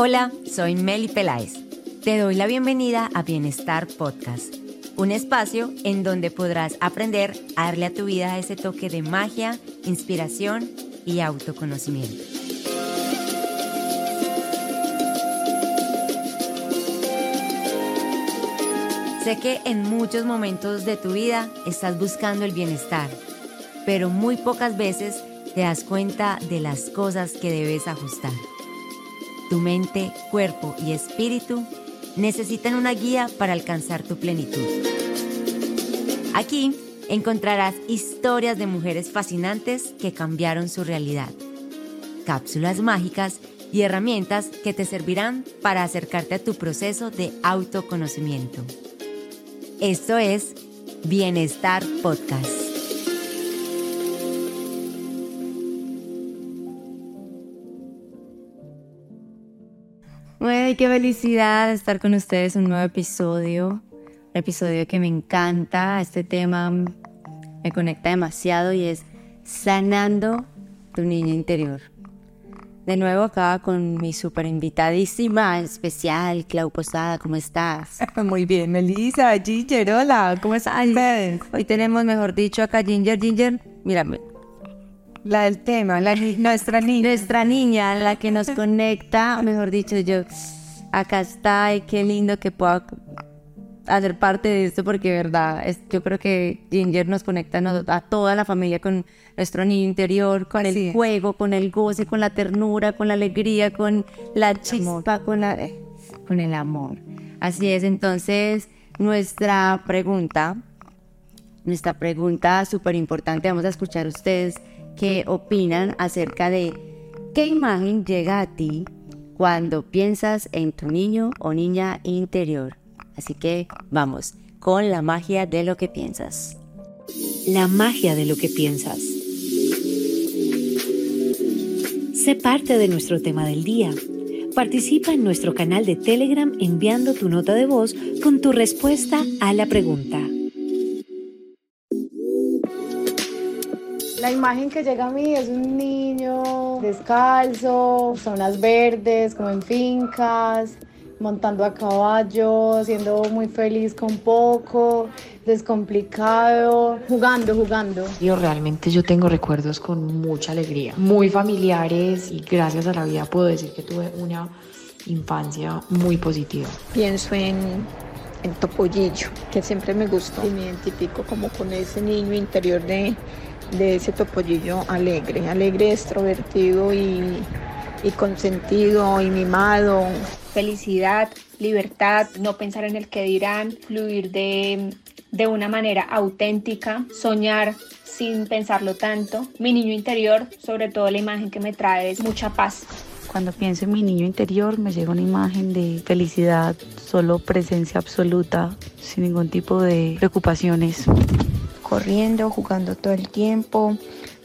Hola, soy Meli Peláez. Te doy la bienvenida a Bienestar Podcast, un espacio en donde podrás aprender a darle a tu vida ese toque de magia, inspiración y autoconocimiento. Sé que en muchos momentos de tu vida estás buscando el bienestar, pero muy pocas veces te das cuenta de las cosas que debes ajustar. Tu mente, cuerpo y espíritu necesitan una guía para alcanzar tu plenitud. Aquí encontrarás historias de mujeres fascinantes que cambiaron su realidad, cápsulas mágicas y herramientas que te servirán para acercarte a tu proceso de autoconocimiento. Esto es Bienestar Podcast. Bueno, qué felicidad estar con ustedes en un nuevo episodio. Un episodio que me encanta. Este tema me conecta demasiado y es sanando tu niño interior. De nuevo acá con mi super invitadísima especial, Clau Posada, ¿cómo estás? Muy bien, Melissa, Ginger, hola, ¿cómo estás? Hoy tenemos, mejor dicho, acá Ginger, Ginger, mírame, la del tema, la, nuestra niña. Nuestra niña, la que nos conecta, mejor dicho, yo, acá está y qué lindo que pueda hacer parte de esto porque, verdad, es, yo creo que Ginger nos conecta a toda la familia con nuestro niño interior, con el juego, con el goce, con la ternura, con la alegría, con la chispa, con, la, eh, con el amor. Así es, entonces, nuestra pregunta, nuestra pregunta súper importante, vamos a escuchar ustedes qué opinan acerca de qué imagen llega a ti cuando piensas en tu niño o niña interior. Así que vamos con la magia de lo que piensas. La magia de lo que piensas. Sé parte de nuestro tema del día. Participa en nuestro canal de Telegram enviando tu nota de voz con tu respuesta a la pregunta. La imagen que llega a mí es un niño descalzo, zonas verdes, como en fincas, montando a caballo, siendo muy feliz con poco, descomplicado, jugando, jugando. Yo realmente yo tengo recuerdos con mucha alegría, muy familiares y gracias a la vida puedo decir que tuve una infancia muy positiva. Pienso en en Topollillo, que siempre me gustó y me identifico como con ese niño interior de de ese topollillo alegre, alegre, extrovertido y, y consentido y mimado. Felicidad, libertad, no pensar en el que dirán, fluir de, de una manera auténtica, soñar sin pensarlo tanto. Mi niño interior, sobre todo la imagen que me trae es mucha paz. Cuando pienso en mi niño interior me llega una imagen de felicidad, solo presencia absoluta, sin ningún tipo de preocupaciones corriendo, jugando todo el tiempo,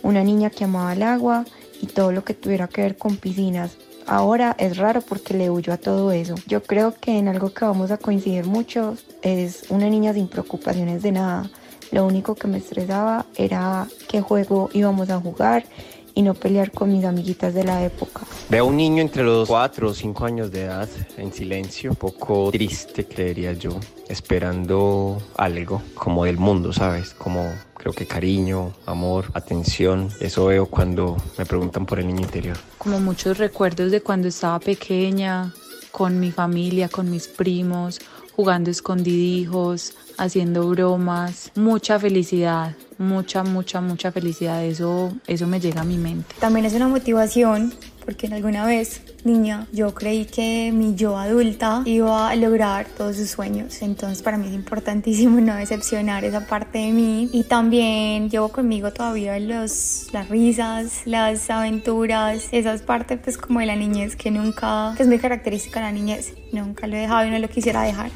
una niña que amaba el agua y todo lo que tuviera que ver con piscinas. Ahora es raro porque le huyo a todo eso. Yo creo que en algo que vamos a coincidir mucho es una niña sin preocupaciones de nada. Lo único que me estresaba era qué juego íbamos a jugar y no pelear con mis amiguitas de la época. Veo un niño entre los 4 o 5 años de edad en silencio, un poco triste creería yo, esperando algo como del mundo, ¿sabes? Como creo que cariño, amor, atención, eso veo cuando me preguntan por el niño interior. Como muchos recuerdos de cuando estaba pequeña, con mi familia, con mis primos, jugando escondidijos, haciendo bromas, mucha felicidad, mucha, mucha, mucha felicidad. Eso, eso me llega a mi mente. También es una motivación porque en alguna vez, niña, yo creí que mi yo adulta iba a lograr todos sus sueños. Entonces para mí es importantísimo no decepcionar esa parte de mí. Y también llevo conmigo todavía los, las risas, las aventuras, esas partes pues como de la niñez que nunca, que es muy característica de la niñez. Nunca lo he dejado y no lo quisiera dejar.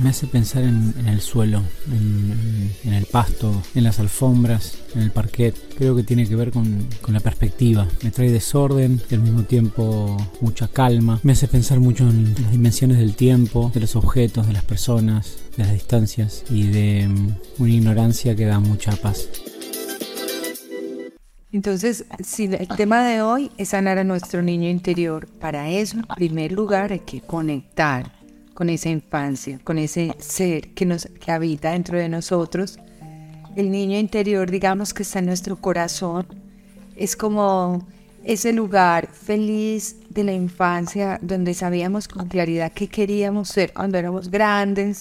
Me hace pensar en, el suelo, en, el pasto, en las alfombras, en el parquet. Creo que tiene que ver con, con, la perspectiva. Me trae desorden y al mismo tiempo mucha calma. Me hace pensar mucho en las dimensiones del tiempo, de los objetos, de las personas, de las distancias y de mm, una ignorancia que da mucha paz. Entonces, si el tema de hoy es sanar a nuestro niño interior, para eso, en primer lugar, hay que conectar con esa infancia, con ese ser que nos que habita dentro de nosotros. El niño interior, digamos que está en nuestro corazón, es como ese lugar feliz de la infancia donde sabíamos con claridad qué queríamos ser cuando éramos grandes.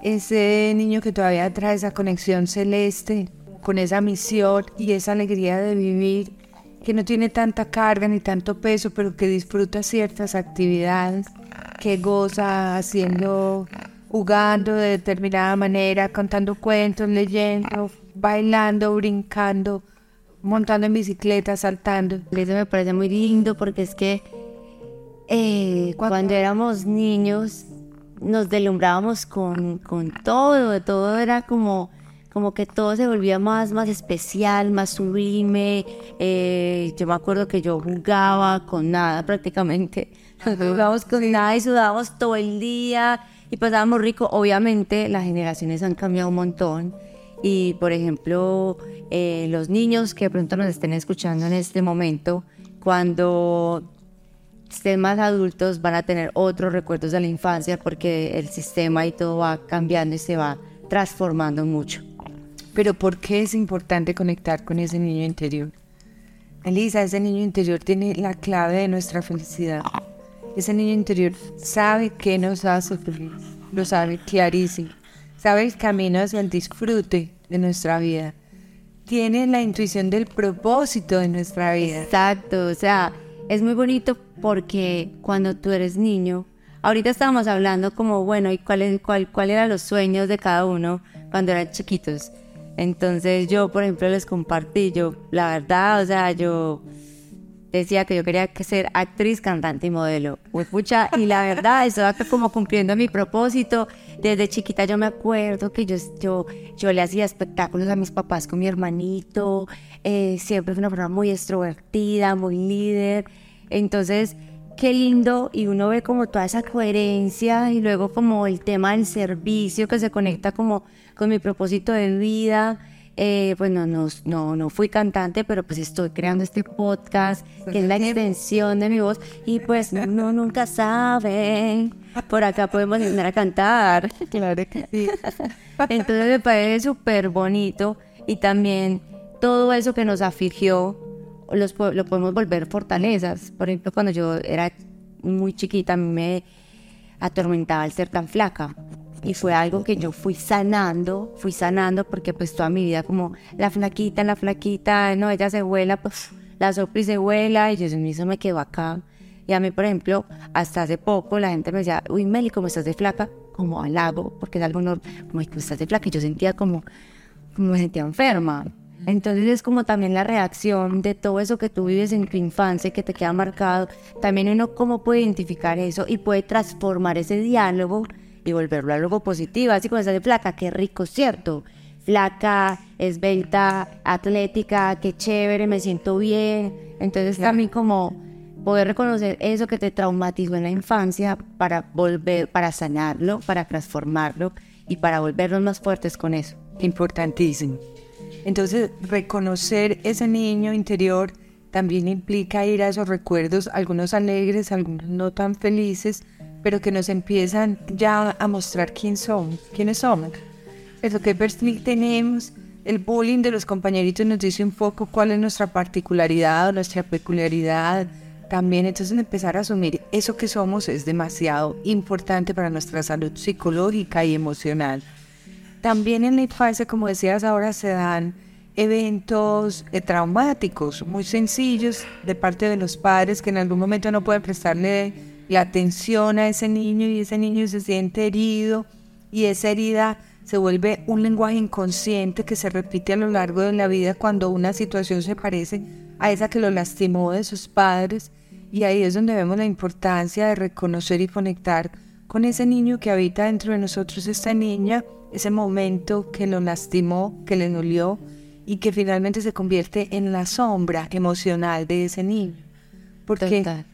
Ese niño que todavía trae esa conexión celeste con esa misión y esa alegría de vivir, que no tiene tanta carga ni tanto peso, pero que disfruta ciertas actividades, que goza haciendo, jugando de determinada manera, contando cuentos, leyendo, bailando, brincando, montando en bicicleta, saltando. Eso me parece muy lindo porque es que eh, cuando éramos niños nos deslumbrábamos con, con todo, todo era como como que todo se volvía más, más especial, más sublime. Eh, yo me acuerdo que yo jugaba con nada prácticamente. Jugábamos con nada y sudábamos todo el día y pasábamos rico. Obviamente las generaciones han cambiado un montón. Y por ejemplo, eh, los niños que de pronto nos estén escuchando en este momento, cuando estén más adultos van a tener otros recuerdos de la infancia porque el sistema y todo va cambiando y se va transformando mucho. Pero ¿por qué es importante conectar con ese niño interior? Elisa, ese niño interior tiene la clave de nuestra felicidad. Ese niño interior sabe qué nos hace feliz, lo sabe clarísimo, sabe el camino hacia el disfrute de nuestra vida, tiene la intuición del propósito de nuestra vida. Exacto, o sea, es muy bonito porque cuando tú eres niño, ahorita estábamos hablando como, bueno, ¿y cuál, cuál, cuál eran los sueños de cada uno cuando eran chiquitos? Entonces yo, por ejemplo, les compartí, yo, la verdad, o sea, yo decía que yo quería ser actriz, cantante y modelo. pucha, y la verdad, eso acá como cumpliendo mi propósito. Desde chiquita yo me acuerdo que yo, yo, yo le hacía espectáculos a mis papás con mi hermanito. Eh, siempre fue una persona muy extrovertida, muy líder. Entonces, qué lindo y uno ve como toda esa coherencia y luego como el tema del servicio que se conecta como con mi propósito de vida. Eh, pues no, no, no, fui cantante, pero pues estoy creando este podcast que es la extensión de mi voz y pues uno nunca sabe. Por acá podemos empezar a cantar. Claro que sí. Entonces me parece súper bonito y también todo eso que nos afligió los, lo podemos volver fortalezas. Por ejemplo, cuando yo era muy chiquita, a mí me atormentaba el ser tan flaca. Y fue algo que yo fui sanando, fui sanando porque pues toda mi vida como la flaquita, la flaquita, no, ella se vuela, pues la sopla y se vuela y yo eso me quedó acá. Y a mí, por ejemplo, hasta hace poco la gente me decía, uy Meli, ¿cómo estás de flaca? Como halago, porque es algo normal, como estás de flaca y yo sentía como, como me sentía enferma. Entonces es como también la reacción de todo eso que tú vives en tu infancia y que te queda marcado. También uno cómo puede identificar eso y puede transformar ese diálogo y volverlo a algo positivo. Así como esa de flaca, qué rico, ¿cierto? Flaca, esbelta, atlética, qué chévere, me siento bien. Entonces también como poder reconocer eso que te traumatizó en la infancia para volver, para sanarlo, para transformarlo y para volvernos más fuertes con eso. Importantísimo. Entonces, reconocer ese niño interior también implica ir a esos recuerdos, algunos alegres, algunos no tan felices, pero que nos empiezan ya a mostrar quién somos, quiénes somos. Eso que perfil tenemos, el bullying de los compañeritos nos dice un poco cuál es nuestra particularidad, nuestra peculiaridad. También entonces empezar a asumir eso que somos es demasiado importante para nuestra salud psicológica y emocional. También en la infancia, como decías ahora, se dan eventos eh, traumáticos muy sencillos de parte de los padres que en algún momento no pueden prestarle la atención a ese niño y ese niño se siente herido y esa herida se vuelve un lenguaje inconsciente que se repite a lo largo de la vida cuando una situación se parece a esa que lo lastimó de sus padres y ahí es donde vemos la importancia de reconocer y conectar con ese niño que habita dentro de nosotros, esta niña ese momento que lo lastimó, que le dolió y que finalmente se convierte en la sombra emocional de ese niño. Porque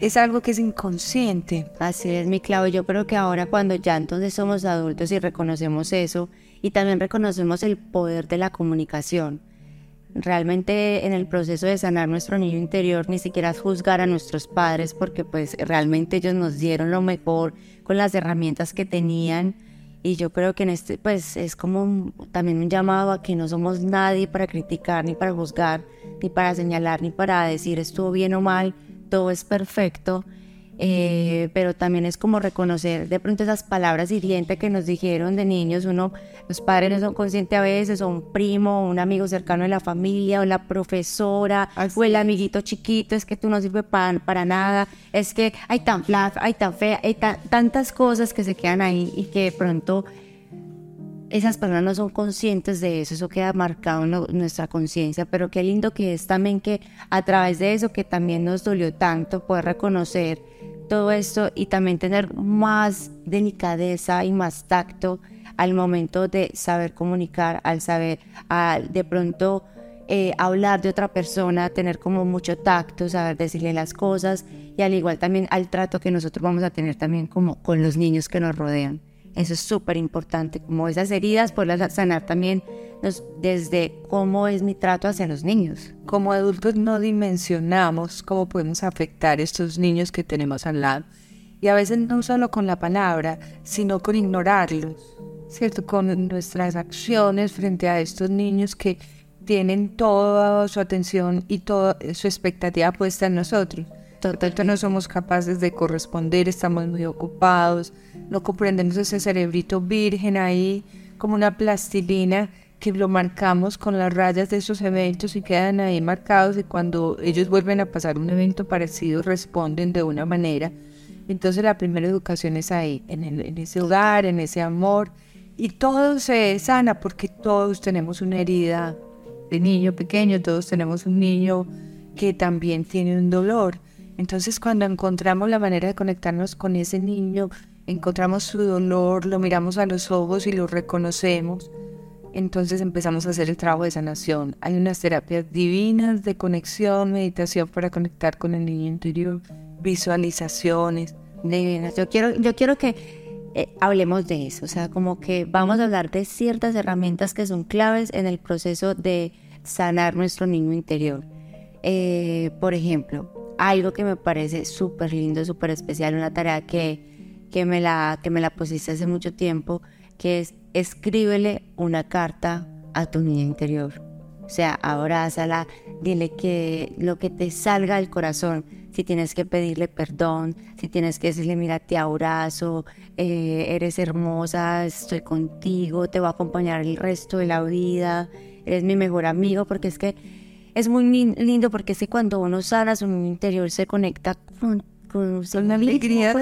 es algo que es inconsciente. Así es, mi Clau. Yo creo que ahora cuando ya entonces somos adultos y reconocemos eso y también reconocemos el poder de la comunicación, realmente en el proceso de sanar nuestro niño interior ni siquiera juzgar a nuestros padres porque pues realmente ellos nos dieron lo mejor con las herramientas que tenían y yo creo que en este pues es como también un llamado a que no somos nadie para criticar ni para juzgar ni para señalar ni para decir estuvo bien o mal todo es perfecto eh, pero también es como reconocer de pronto esas palabras hirientes que nos dijeron de niños, uno, los padres no son conscientes a veces, o un primo, o un amigo cercano de la familia, o la profesora, o el amiguito chiquito, es que tú no sirves para, para nada, es que hay tan flaca, hay tan fea, hay tantas cosas que se quedan ahí y que de pronto esas personas no son conscientes de eso, eso queda marcado en, nuestra conciencia, pero qué lindo que es también que a través de eso que también nos dolió tanto, poder reconocer todo esto y también tener más delicadeza y más tacto al momento de saber comunicar, al saber, de pronto eh, hablar de otra persona, tener como mucho tacto, saber decirle las cosas y al igual también al trato que nosotros vamos a tener también como con los niños que nos rodean. Eso es súper importante, como esas heridas, poderlas sanar también desde cómo es mi trato hacia los niños. Como adultos no dimensionamos cómo podemos afectar a estos niños que tenemos al lado. Y a veces no solo con la palabra, sino con ignorarlos, ¿cierto? Con nuestras acciones frente a estos niños que tienen toda su atención y toda su expectativa puesta en nosotros. Totalmente no somos capaces de corresponder, estamos muy ocupados, no comprendemos ese cerebrito virgen ahí como una plastilina que lo marcamos con las rayas de esos eventos y quedan ahí marcados y cuando ellos vuelven a pasar un evento parecido responden de una manera. Entonces la primera educación es ahí, en, en ese hogar, en ese amor y todo se sana porque todos tenemos una herida de niño pequeño, todos tenemos un niño que también tiene un dolor entonces cuando encontramos la manera de conectarnos con ese niño, encontramos su dolor, lo miramos a los ojos y lo reconocemos, entonces empezamos a hacer el trabajo de sanación. Hay unas terapias divinas de conexión, meditación para conectar con el niño interior, visualizaciones. Divinas. Yo quiero, yo quiero que eh, hablemos de eso, o sea, como que vamos a hablar de ciertas herramientas que son claves en el proceso de sanar nuestro niño interior. Eh, por ejemplo, algo que me parece súper lindo, súper especial, una tarea que, que, me la, que me la pusiste hace mucho tiempo, que es escríbele una carta a tu niña interior. O sea, abrázala, dile que lo que te salga del corazón, si tienes que pedirle perdón, si tienes que decirle, mira, te abrazo, eh, eres hermosa, estoy contigo, te voy a acompañar el resto de la vida, eres mi mejor amigo, porque es que es muy lindo porque es que cuando uno sana su interior se conecta con, con su alegría,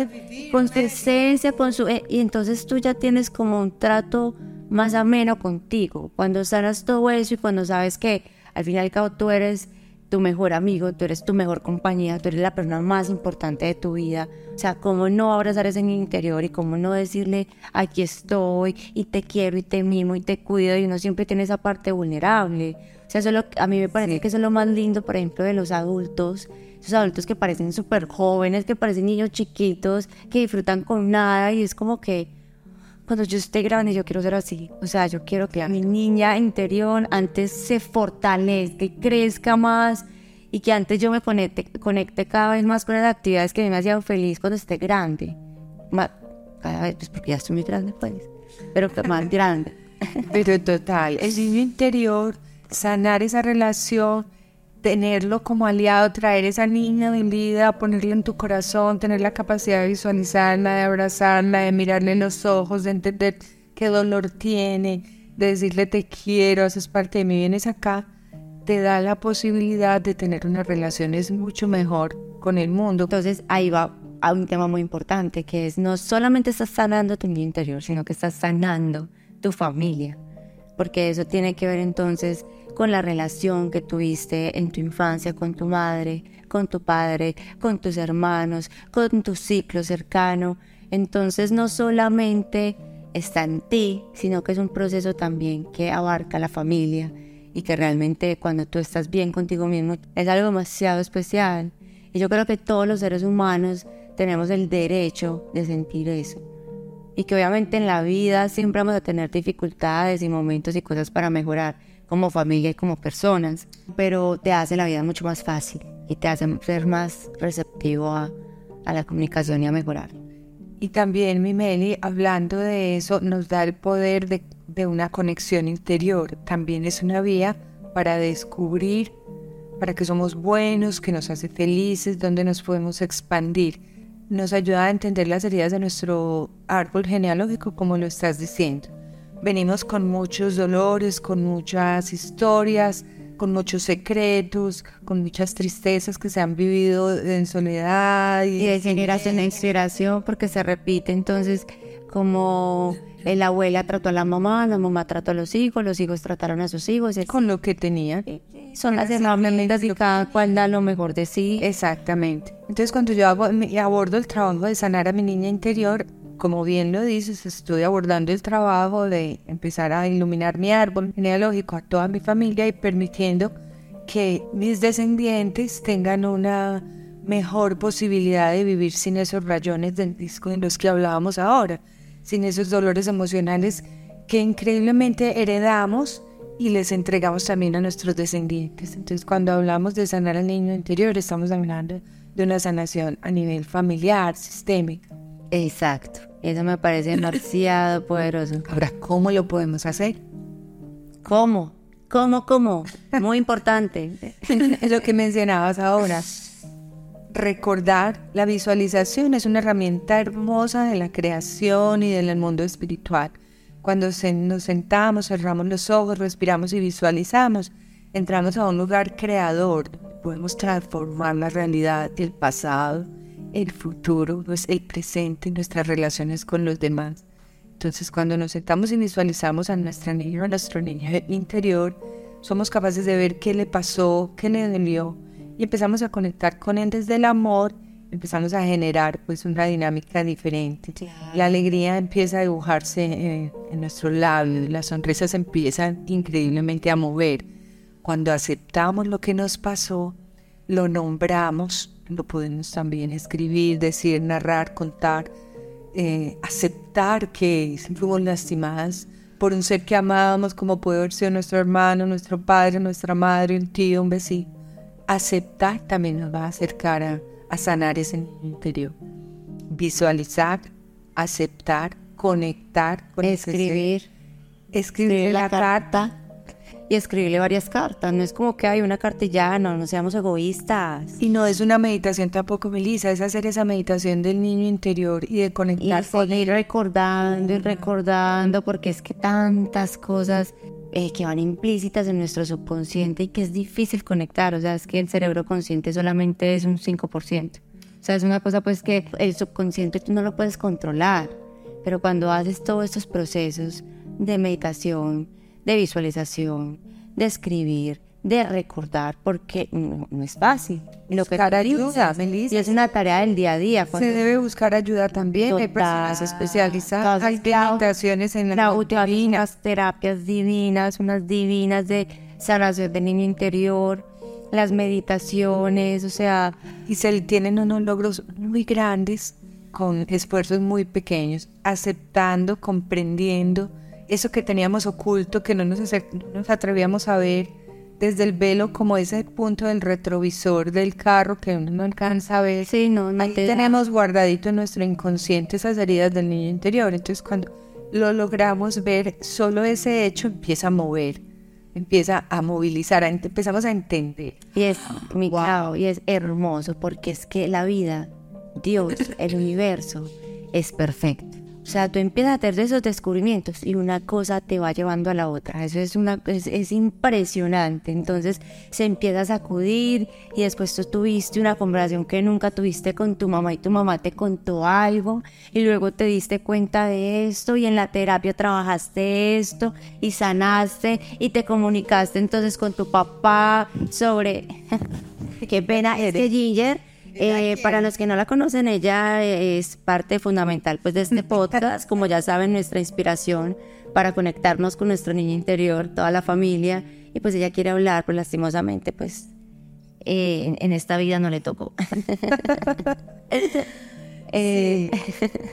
con, su esencia, con su... Eh, y entonces tú ya tienes como un trato más ameno contigo. Cuando sanas todo eso y cuando sabes que al fin y al cabo tú eres tu mejor amigo, tú eres tu mejor compañía, tú eres la persona más importante de tu vida. O sea, cómo no abrazar ese interior y cómo no decirle, aquí estoy y te quiero y te mimo y te cuido y uno siempre tiene esa parte vulnerable. Sea, eso a mí me parece que eso es lo más lindo, por ejemplo, de los adultos. Esos adultos que parecen súper jóvenes, que parecen niños chiquitos, que disfrutan con nada y es como que cuando yo esté grande yo quiero ser así. O sea, yo quiero que a mi niña interior antes se fortalezca y crezca más y que antes yo me conecte, conecte cada vez más con las actividades que me hacían feliz cuando esté grande. cada vez, pues porque ya estoy muy grande, pues, pero más grande. Pero total, el niño interior sanar esa relación, tenerlo como aliado, traer esa niña de vida, ponerla en tu corazón, tener la capacidad de visualizarla, de abrazarla, de mirarle en los ojos, de entender qué dolor tiene, de decirle te quiero, haces parte de mí, vienes acá, te da la posibilidad de tener unas relaciones mucho mejor con el mundo. Entonces ahí va a un tema muy importante, que es no solamente estás sanando tu interior, sino que estás sanando tu familia, porque eso tiene que ver entonces con la relación que tuviste en tu infancia con tu madre, con tu padre, con tus hermanos, con tu ciclo cercano. Entonces no solamente está en ti, sino que es un proceso también que abarca la familia y que realmente cuando tú estás bien contigo mismo es algo demasiado especial. Y yo creo que todos los seres humanos tenemos el derecho de sentir eso. Y que obviamente en la vida siempre vamos a tener dificultades y momentos y cosas para mejorar, como familia y como personas, pero te hace la vida mucho más fácil y te hace ser más receptivo a, a la comunicación y a mejorar. Y también, mi Meli, hablando de eso, nos da el poder de, de una conexión interior. También es una vía para descubrir para que somos buenos, que nos hace felices, donde nos podemos expandir. Nos ayuda a entender las heridas de nuestro árbol genealógico, como lo estás diciendo. Venimos con muchos dolores, con muchas historias, con muchos secretos, con muchas tristezas que se han vivido en soledad. Y, de generación en inspiración, porque se repite. Entonces, como la abuela trató a la mamá, la mamá trató a los hijos, los hijos trataron a sus hijos. Con lo que tenía. Son las herramientas y cada cual da lo mejor de sí. Exactamente. Entonces cuando yo abordo el trabajo de sanar a mi niña interior, como bien lo dices, estoy abordando el trabajo de empezar a iluminar mi árbol genealógico a toda mi familia y permitiendo que mis descendientes tengan una mejor posibilidad de vivir sin esos rayones del disco de los que hablábamos ahora, sin esos dolores emocionales que increíblemente heredamos y les entregamos también a nuestros descendientes. Entonces, cuando hablamos de sanar al niño interior, estamos hablando de una sanación a nivel familiar, sistémico. Exacto. Eso me parece demasiado poderoso. Ahora, ¿cómo lo podemos hacer? ¿Cómo? ¿Cómo, cómo? Muy importante. es lo que mencionabas ahora. Recordar la visualización es una herramienta hermosa de la creación y del mundo espiritual cuando nos sentamos, cerramos los ojos, respiramos y visualizamos, entramos a un lugar creador. Podemos transformar la realidad, el pasado, el futuro, el presente, nuestras relaciones con los demás. Entonces, cuando nos sentamos y visualizamos a nuestra niña, a nuestro niño interior, somos capaces de ver qué le pasó, qué le dolió, y empezamos a conectar con él desde el amor empezamos a generar pues una dinámica diferente. La alegría empieza a dibujarse eh, en nuestros labios, las sonrisas empiezan increíblemente a mover. Cuando aceptamos lo que nos pasó, lo nombramos, lo podemos también escribir, decir, narrar, contar, eh, aceptar que fuimos lastimadas por un ser que amábamos, como puede haber sido nuestro hermano, nuestro padre, nuestra madre, un tío, un vecino. Aceptar también nos va a acercar a, a sanar ese interior. Visualizar, aceptar, conectar con escribir, escribir la, carta. Y escribirle varias cartas. No es como que hay una carta y ya, no, no seamos egoístas. Y no es una meditación tampoco, Melissa, es hacer esa meditación del niño interior y de conectar. Y seguir recordando y recordando, porque es que tantas cosas eh, que van implícitas en nuestro subconsciente y que es difícil conectar. O sea, es que el cerebro consciente solamente es un 5%. O sea, es una cosa pues que el subconsciente tú no lo puedes controlar. Pero cuando haces todos estos procesos de meditación, de visualización, de escribir, de recordar porque no, es fácil. Lo que buscar ayuda, Y es una tarea del día a día. Se debe buscar ayuda también. Hay personas especializadas. Hay meditaciones en la unas terapias divinas, unas divinas de sanación del niño interior, las meditaciones, o sea... Y se tienen unos logros muy grandes con esfuerzos muy pequeños, aceptando, comprendiendo eso que teníamos oculto, que no nos, no nos atrevíamos a ver desde el velo como ese punto del retrovisor del carro que uno no alcanza a ver. Sí, no, Ahí tenemos guardadito en nuestro inconsciente esas heridas del niño interior. Entonces cuando lo logramos ver, solo ese hecho empieza a mover, empieza a movilizar, empezamos a entender. Y es, mi wow. y es hermoso porque es que la vida, Dios, el universo, es perfecto. O sea, tú empiezas a hacer esos descubrimientos y una cosa te va llevando a la otra. Eso es, una, es, impresionante. Entonces se empieza a sacudir y después tú tuviste una conversación que nunca tuviste con tu mamá y tu mamá te contó algo y luego te diste cuenta de esto y en la terapia trabajaste esto y sanaste y te comunicaste entonces con tu papá sobre... Qué pena, es que Ginger eh, para los que no la conocen, ella es parte fundamental pues, de este podcast. Como ya saben, nuestra inspiración para conectarnos con nuestro niño interior, toda la familia. Y pues ella quiere hablar, pues lastimosamente, pues eh, en, esta vida no le tocó. eh,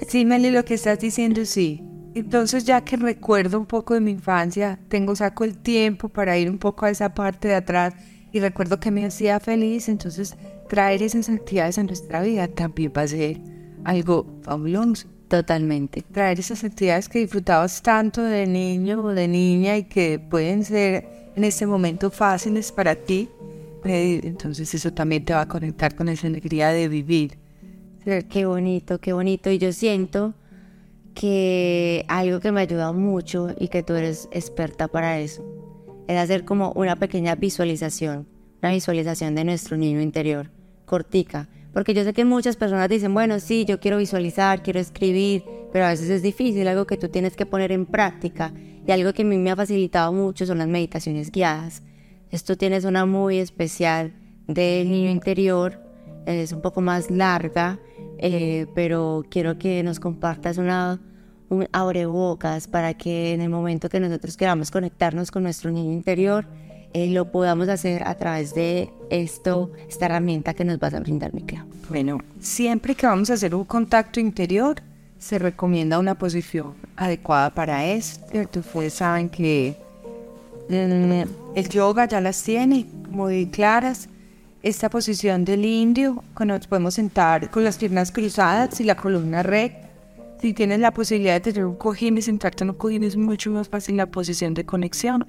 sí, Meli, lo que estás diciendo, sí. Entonces ya que recuerdo un poco de mi infancia, tengo, saco el tiempo para ir un poco a esa parte de atrás y recuerdo que me hacía feliz, entonces traer esas actividades a nuestra vida también va a ser algo fabuloso. Totalmente. Traer esas actividades que disfrutabas tanto de niño o de niña y que pueden ser en este momento fáciles para ti, eh, entonces eso también te va a conectar con esa alegría de vivir. Qué bonito, qué bonito. Y yo siento que algo que me ha ayudado mucho y que tú eres experta para eso es hacer como una pequeña visualización, una visualización de nuestro niño interior, cortica. Porque yo sé que muchas personas dicen, bueno, sí, yo quiero visualizar, quiero escribir, pero a veces es difícil, algo que tú tienes que poner en práctica. Y algo que a mí me ha facilitado mucho son las meditaciones guiadas. Esto tienes una muy especial del niño interior, es un poco más larga, eh, pero quiero que nos compartas una un abrebocas para que en el momento que nosotros queramos conectarnos con nuestro niño interior, eh, lo podamos hacer a través de esto, esta herramienta que nos vas a brindar, Miquel. Bueno, siempre que vamos a hacer un contacto interior, se recomienda una posición adecuada para esto. Ustedes saben que mm, el yoga ya las tiene muy claras. Esta posición del indio, cuando nos podemos sentar con las piernas cruzadas y la columna recta. Si tienes la posibilidad de tener un cojín y sentarte en un cojín, es mucho más fácil la posición de conexión.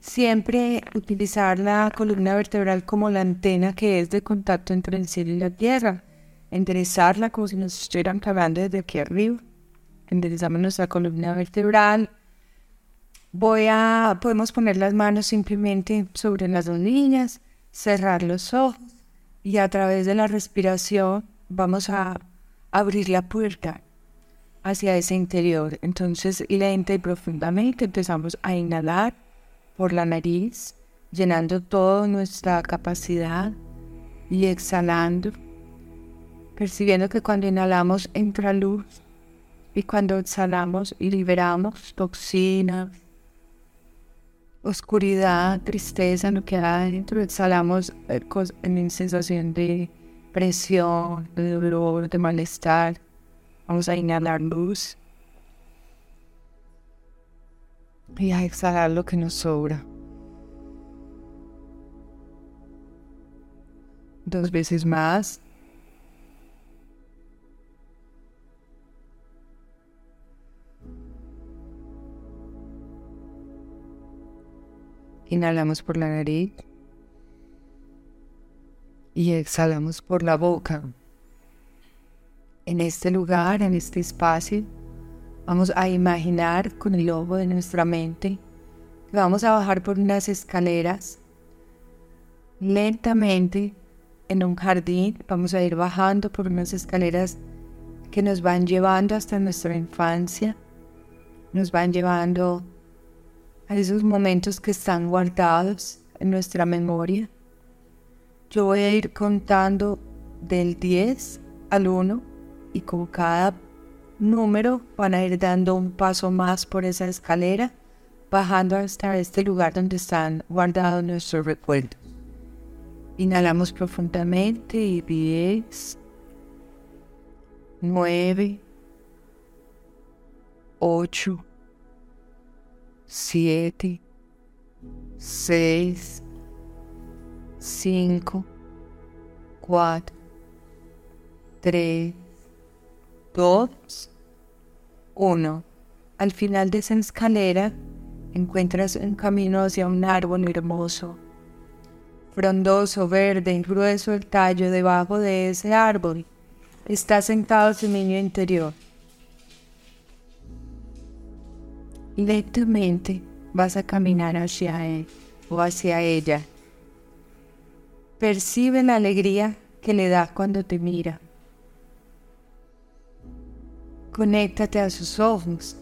Siempre utilizar la columna vertebral como la antena que es de contacto entre el cielo y la tierra. Enderezarla como si nos estuvieran clavando desde aquí arriba. Enderezamos nuestra columna vertebral. Voy a, podemos poner las manos simplemente sobre las dos líneas cerrar los ojos y a través de la respiración vamos a abrir la puerta hacia ese interior. Entonces lenta y profundamente empezamos a inhalar por la nariz, llenando toda nuestra capacidad y exhalando, percibiendo que cuando inhalamos entra luz y cuando exhalamos y liberamos toxinas, oscuridad, tristeza, lo que hay dentro, exhalamos eh, en sensación de presión, de dolor, de malestar. Vamos a inhalar luz y a exhalar lo que nos sobra. Dos veces más. Inhalamos por la nariz y exhalamos por la boca. En este lugar, en este espacio, vamos a imaginar con el ojo de nuestra mente que vamos a bajar por unas escaleras lentamente en un jardín. Vamos a ir bajando por unas escaleras que nos van llevando hasta nuestra infancia, nos van llevando a esos momentos que están guardados en nuestra memoria. Yo voy a ir contando del 10 al 1 y con cada número van a ir dando un paso más por esa escalera, bajando hasta este lugar donde están guardados nuestros recuerdos. Inhalamos profundamente y 10, 9, 8, siete, seis, cinco, cuatro, tres, dos, uno. Al final de esa escalera encuentras un camino hacia un árbol hermoso, frondoso, verde, grueso el tallo. Debajo de ese árbol está sentado su niño interior. Lentamente vas a caminar hacia él o hacia ella. Percibe la alegría que le da cuando te mira. Conéctate a sus ojos.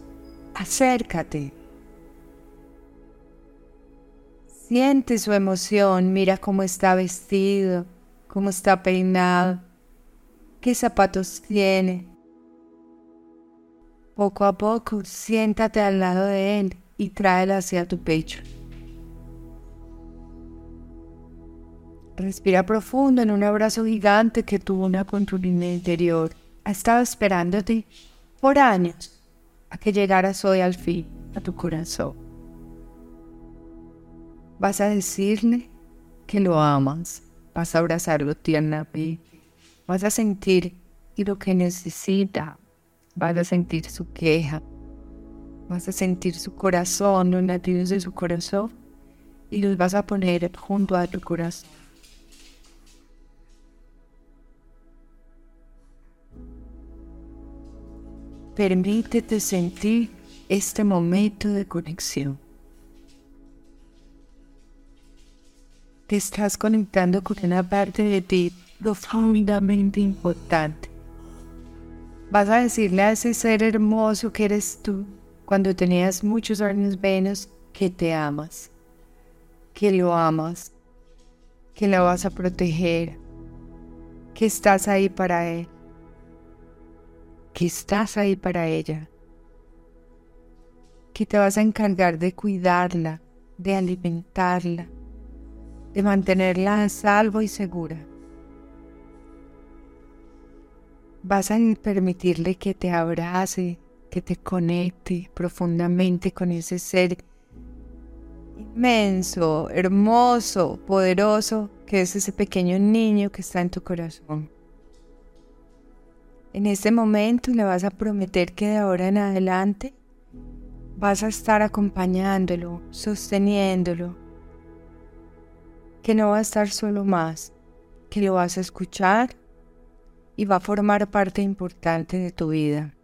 Acércate. Siente su emoción, mira cómo está vestido, cómo está peinado, qué zapatos tiene, poco a poco, siéntate al lado de él y tráela hacia tu pecho. Respira profundo en un abrazo gigante que tuvo una con tu interior. Ha estado esperándote por años a que llegaras hoy al fin a tu corazón. Vas a decirle que lo amas, vas a abrazarlo tiernamente, vas a sentir lo que necesita, vas a sentir su queja, vas a sentir su corazón, los latidos de su corazón y los vas a poner junto a tu corazón. Permítete sentir este momento de conexión. Te estás conectando con una parte de ti profundamente importante. Vas a decirle a ese ser hermoso que eres tú cuando tenías muchos años menos que te amas, que lo amas, que lo vas a proteger, que estás ahí para él, que estás ahí para ella, que te vas a encargar de cuidarla, de alimentarla, de mantenerla a salvo y segura. Vas a permitirle que te abrace, que te conecte profundamente con ese ser inmenso, hermoso, poderoso, que es ese pequeño niño que está en tu corazón. En este momento le vas a prometer que de ahora en adelante vas a estar acompañándolo, sosteniéndolo, que no va a estar solo más, que lo vas a escuchar y va a formar parte importante de tu vida.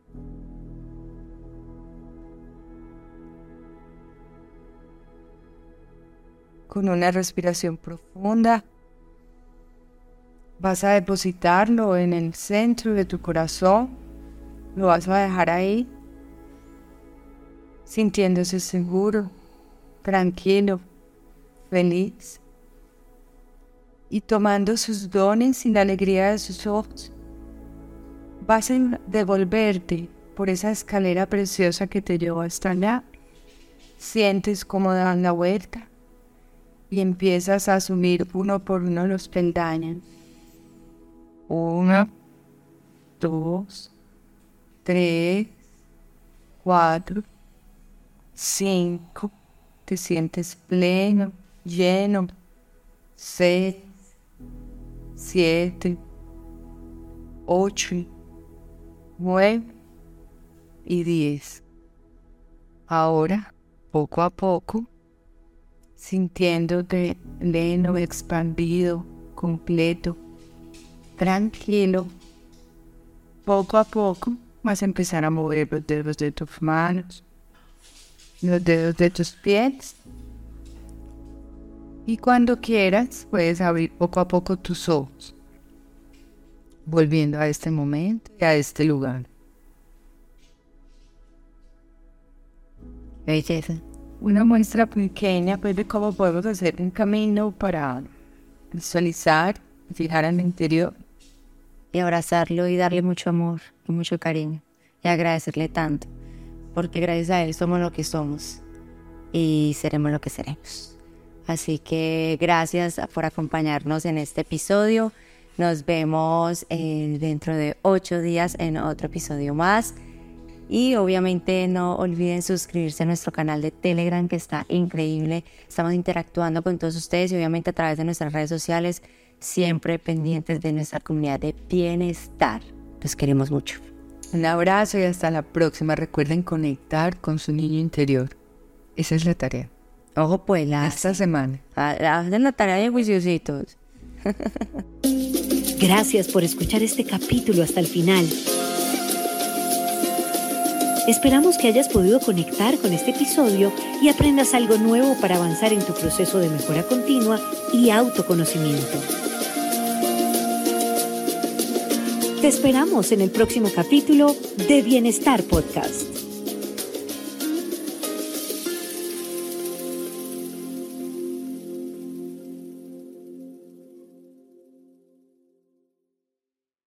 Con una respiración profunda, vas a depositarlo en el centro de tu corazón, lo vas a dejar ahí, sintiéndose seguro, tranquilo, feliz y tomando sus dones y la alegría de sus ojos vas a devolverte por esa escalera preciosa que te llevó hasta allá. Sientes cómo dan la vuelta y empiezas a asumir uno por uno los peldaños. Uno, dos, tres, cuatro, cinco. Te sientes pleno, lleno. Seis, siete, ocho 9 y 10. Ahora, poco a poco, sintiéndote pleno, expandido, completo, tranquilo, poco a poco vas a empezar a mover los dedos de tus manos, los dedos de tus pies. Y cuando quieras, puedes abrir poco a poco tus ojos volviendo a este momento y a este lugar. Belleza. Una muestra pequeña pues, de cómo podemos hacer un camino para visualizar, fijar en el interior. Y abrazarlo y darle mucho amor y mucho cariño. Y agradecerle tanto. Porque gracias a él somos lo que somos. Y seremos lo que seremos. Así que gracias por acompañarnos en este episodio. Nos vemos eh, dentro de ocho días en otro episodio más. Y obviamente no olviden suscribirse a nuestro canal de Telegram que está increíble. Estamos interactuando con todos ustedes y obviamente a través de nuestras redes sociales, siempre pendientes de nuestra comunidad de bienestar. Los queremos mucho. Un abrazo y hasta la próxima. Recuerden conectar con su niño interior. Esa es la tarea. Ojo pues, la esta semana. Hacen la tarea de juiciositos. Gracias por escuchar este capítulo hasta el final. Esperamos que hayas podido conectar con este episodio y aprendas algo nuevo para avanzar en tu proceso de mejora continua y autoconocimiento. Te esperamos en el próximo capítulo de Bienestar Podcast.